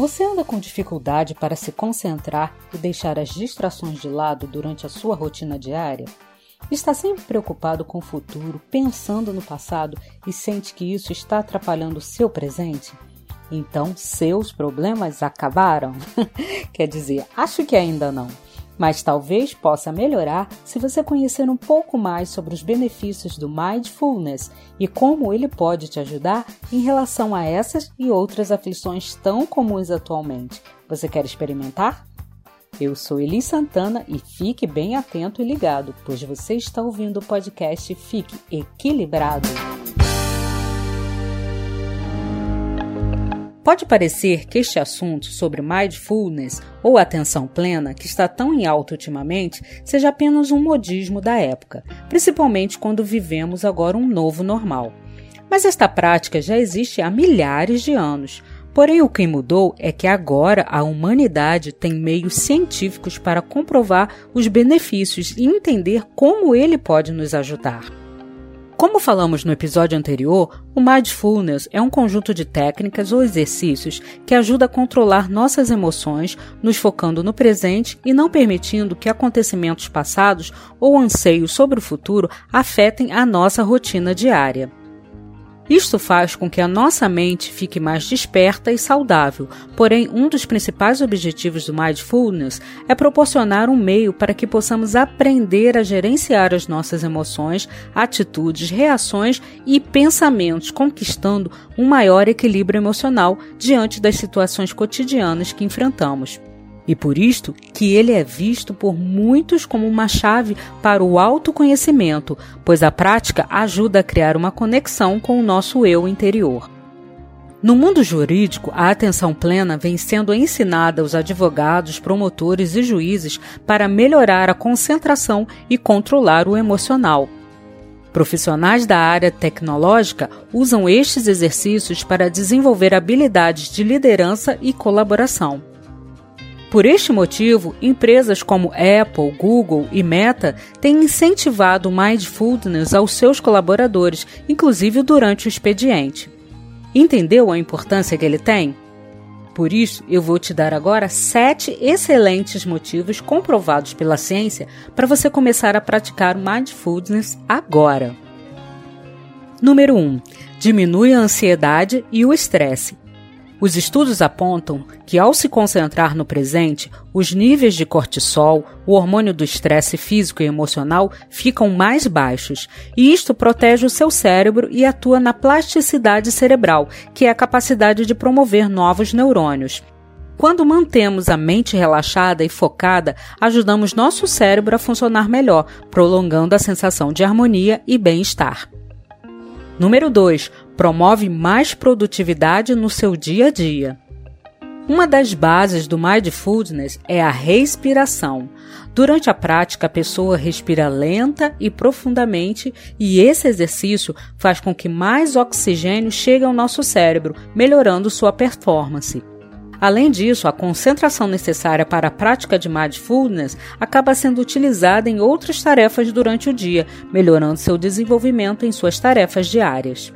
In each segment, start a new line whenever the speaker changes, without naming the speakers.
Você anda com dificuldade para se concentrar e deixar as distrações de lado durante a sua rotina diária? Está sempre preocupado com o futuro, pensando no passado e sente que isso está atrapalhando o seu presente? Então, seus problemas acabaram? Quer dizer, acho que ainda não mas talvez possa melhorar se você conhecer um pouco mais sobre os benefícios do Mindfulness e como ele pode te ajudar em relação a essas e outras aflições tão comuns atualmente. Você quer experimentar? Eu sou Eli Santana e fique bem atento e ligado, pois você está ouvindo o podcast Fique Equilibrado. Pode parecer que este assunto sobre mindfulness ou atenção plena, que está tão em alta ultimamente, seja apenas um modismo da época, principalmente quando vivemos agora um novo normal. Mas esta prática já existe há milhares de anos. Porém, o que mudou é que agora a humanidade tem meios científicos para comprovar os benefícios e entender como ele pode nos ajudar. Como falamos no episódio anterior, o Mindfulness é um conjunto de técnicas ou exercícios que ajuda a controlar nossas emoções, nos focando no presente e não permitindo que acontecimentos passados ou anseios sobre o futuro afetem a nossa rotina diária. Isto faz com que a nossa mente fique mais desperta e saudável, porém, um dos principais objetivos do Mindfulness é proporcionar um meio para que possamos aprender a gerenciar as nossas emoções, atitudes, reações e pensamentos, conquistando um maior equilíbrio emocional diante das situações cotidianas que enfrentamos e por isto que ele é visto por muitos como uma chave para o autoconhecimento, pois a prática ajuda a criar uma conexão com o nosso eu interior. No mundo jurídico, a atenção plena vem sendo ensinada aos advogados, promotores e juízes para melhorar a concentração e controlar o emocional. Profissionais da área tecnológica usam estes exercícios para desenvolver habilidades de liderança e colaboração. Por este motivo, empresas como Apple, Google e Meta têm incentivado o mindfulness aos seus colaboradores, inclusive durante o expediente. Entendeu a importância que ele tem? Por isso, eu vou te dar agora sete excelentes motivos comprovados pela ciência para você começar a praticar mindfulness agora. Número 1. Um, diminui a ansiedade e o estresse. Os estudos apontam que, ao se concentrar no presente, os níveis de cortisol, o hormônio do estresse físico e emocional, ficam mais baixos, e isto protege o seu cérebro e atua na plasticidade cerebral, que é a capacidade de promover novos neurônios. Quando mantemos a mente relaxada e focada, ajudamos nosso cérebro a funcionar melhor, prolongando a sensação de harmonia e bem-estar. Número 2 promove mais produtividade no seu dia a dia. Uma das bases do mindfulness é a respiração. Durante a prática, a pessoa respira lenta e profundamente, e esse exercício faz com que mais oxigênio chegue ao nosso cérebro, melhorando sua performance. Além disso, a concentração necessária para a prática de mindfulness acaba sendo utilizada em outras tarefas durante o dia, melhorando seu desenvolvimento em suas tarefas diárias.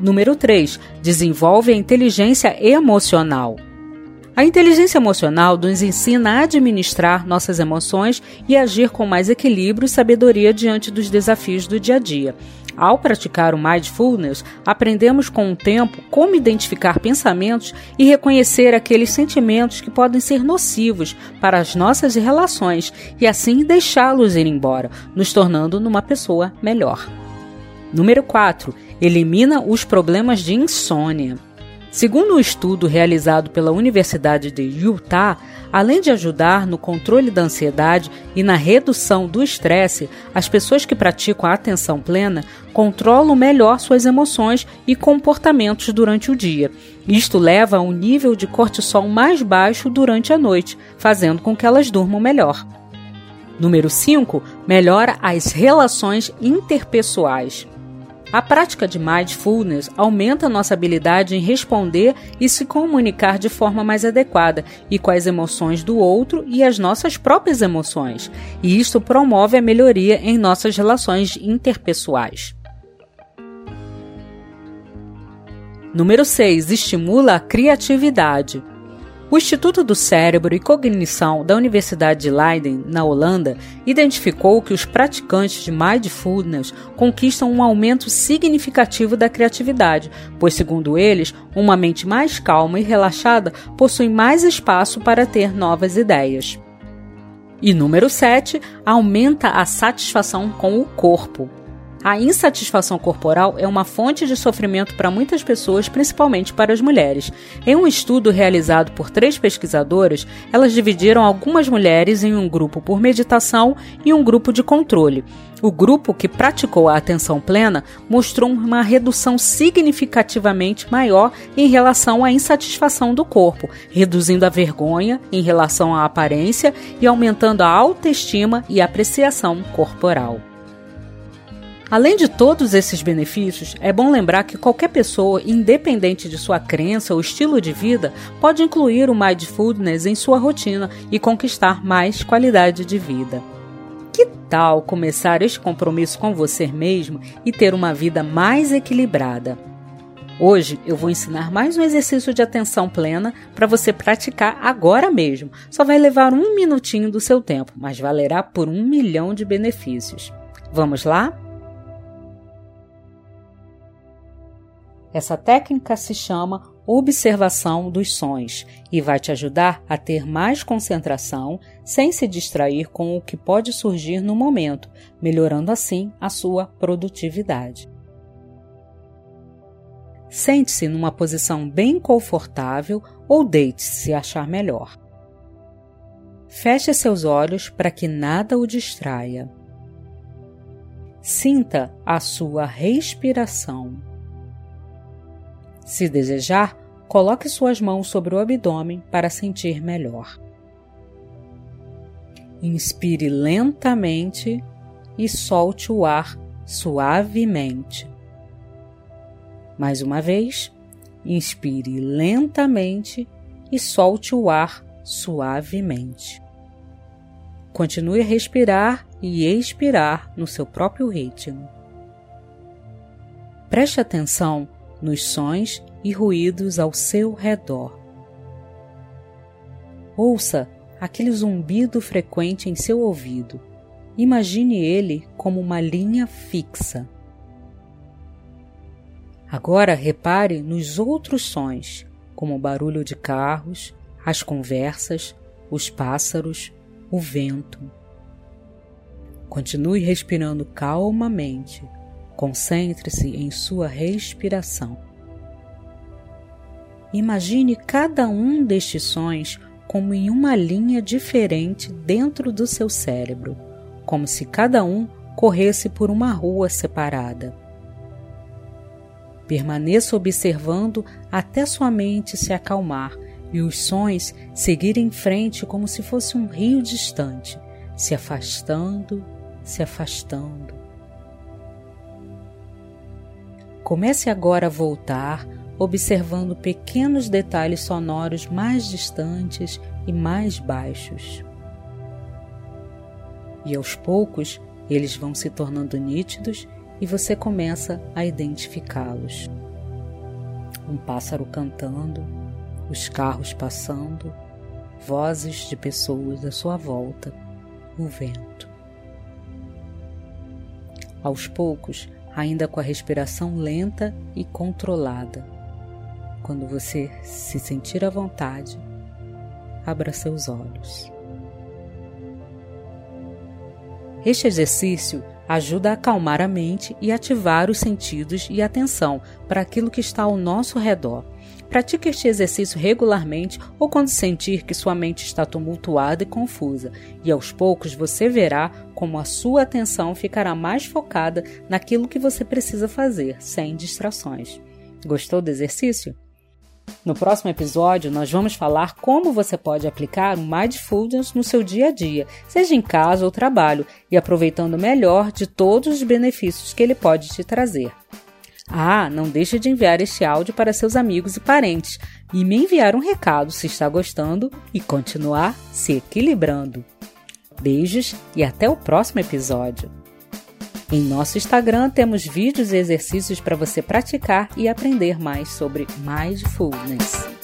Número 3. Desenvolve a inteligência emocional. A inteligência emocional nos ensina a administrar nossas emoções e agir com mais equilíbrio e sabedoria diante dos desafios do dia a dia. Ao praticar o mindfulness, aprendemos com o tempo como identificar pensamentos e reconhecer aqueles sentimentos que podem ser nocivos para as nossas relações e assim deixá-los ir embora, nos tornando numa pessoa melhor. Número 4 elimina os problemas de insônia. Segundo um estudo realizado pela Universidade de Utah, além de ajudar no controle da ansiedade e na redução do estresse, as pessoas que praticam a atenção plena controlam melhor suas emoções e comportamentos durante o dia. Isto leva a um nível de cortisol mais baixo durante a noite, fazendo com que elas durmam melhor. Número 5. Melhora as relações interpessoais. A prática de mindfulness aumenta nossa habilidade em responder e se comunicar de forma mais adequada e com as emoções do outro e as nossas próprias emoções, e isto promove a melhoria em nossas relações interpessoais. Número 6. Estimula a criatividade. O Instituto do Cérebro e Cognição da Universidade de Leiden, na Holanda, identificou que os praticantes de mindfulness conquistam um aumento significativo da criatividade, pois, segundo eles, uma mente mais calma e relaxada possui mais espaço para ter novas ideias. E número 7, aumenta a satisfação com o corpo. A insatisfação corporal é uma fonte de sofrimento para muitas pessoas, principalmente para as mulheres. Em um estudo realizado por três pesquisadoras, elas dividiram algumas mulheres em um grupo por meditação e um grupo de controle. O grupo que praticou a atenção plena mostrou uma redução significativamente maior em relação à insatisfação do corpo, reduzindo a vergonha em relação à aparência e aumentando a autoestima e apreciação corporal. Além de todos esses benefícios, é bom lembrar que qualquer pessoa, independente de sua crença ou estilo de vida, pode incluir o mindfulness em sua rotina e conquistar mais qualidade de vida. Que tal começar este compromisso com você mesmo e ter uma vida mais equilibrada? Hoje eu vou ensinar mais um exercício de atenção plena para você praticar agora mesmo. Só vai levar um minutinho do seu tempo, mas valerá por um milhão de benefícios. Vamos lá? Essa técnica se chama observação dos sons e vai te ajudar a ter mais concentração sem se distrair com o que pode surgir no momento, melhorando assim a sua produtividade. Sente-se numa posição bem confortável ou deite-se se achar melhor. Feche seus olhos para que nada o distraia. Sinta a sua respiração. Se desejar, coloque suas mãos sobre o abdômen para sentir melhor. Inspire lentamente e solte o ar suavemente. Mais uma vez, inspire lentamente e solte o ar suavemente. Continue a respirar e expirar no seu próprio ritmo. Preste atenção nos sons e ruídos ao seu redor. Ouça aquele zumbido frequente em seu ouvido. Imagine ele como uma linha fixa. Agora repare nos outros sons, como o barulho de carros, as conversas, os pássaros, o vento. Continue respirando calmamente Concentre-se em sua respiração. Imagine cada um destes sons como em uma linha diferente dentro do seu cérebro, como se cada um corresse por uma rua separada. Permaneça observando até sua mente se acalmar e os sons seguirem em frente como se fosse um rio distante, se afastando, se afastando. Comece agora a voltar, observando pequenos detalhes sonoros mais distantes e mais baixos. E aos poucos, eles vão se tornando nítidos e você começa a identificá-los. Um pássaro cantando, os carros passando, vozes de pessoas à sua volta, o vento. Aos poucos, ainda com a respiração lenta e controlada. Quando você se sentir à vontade, abra seus olhos. Este exercício ajuda a acalmar a mente e ativar os sentidos e atenção para aquilo que está ao nosso redor Pratique este exercício regularmente ou quando sentir que sua mente está tumultuada e confusa, e aos poucos você verá como a sua atenção ficará mais focada naquilo que você precisa fazer, sem distrações. Gostou do exercício? No próximo episódio, nós vamos falar como você pode aplicar o Mindfulness no seu dia a dia, seja em casa ou trabalho, e aproveitando melhor de todos os benefícios que ele pode te trazer. Ah, não deixe de enviar este áudio para seus amigos e parentes e me enviar um recado se está gostando e continuar se equilibrando. Beijos e até o próximo episódio. Em nosso Instagram temos vídeos e exercícios para você praticar e aprender mais sobre mindfulness.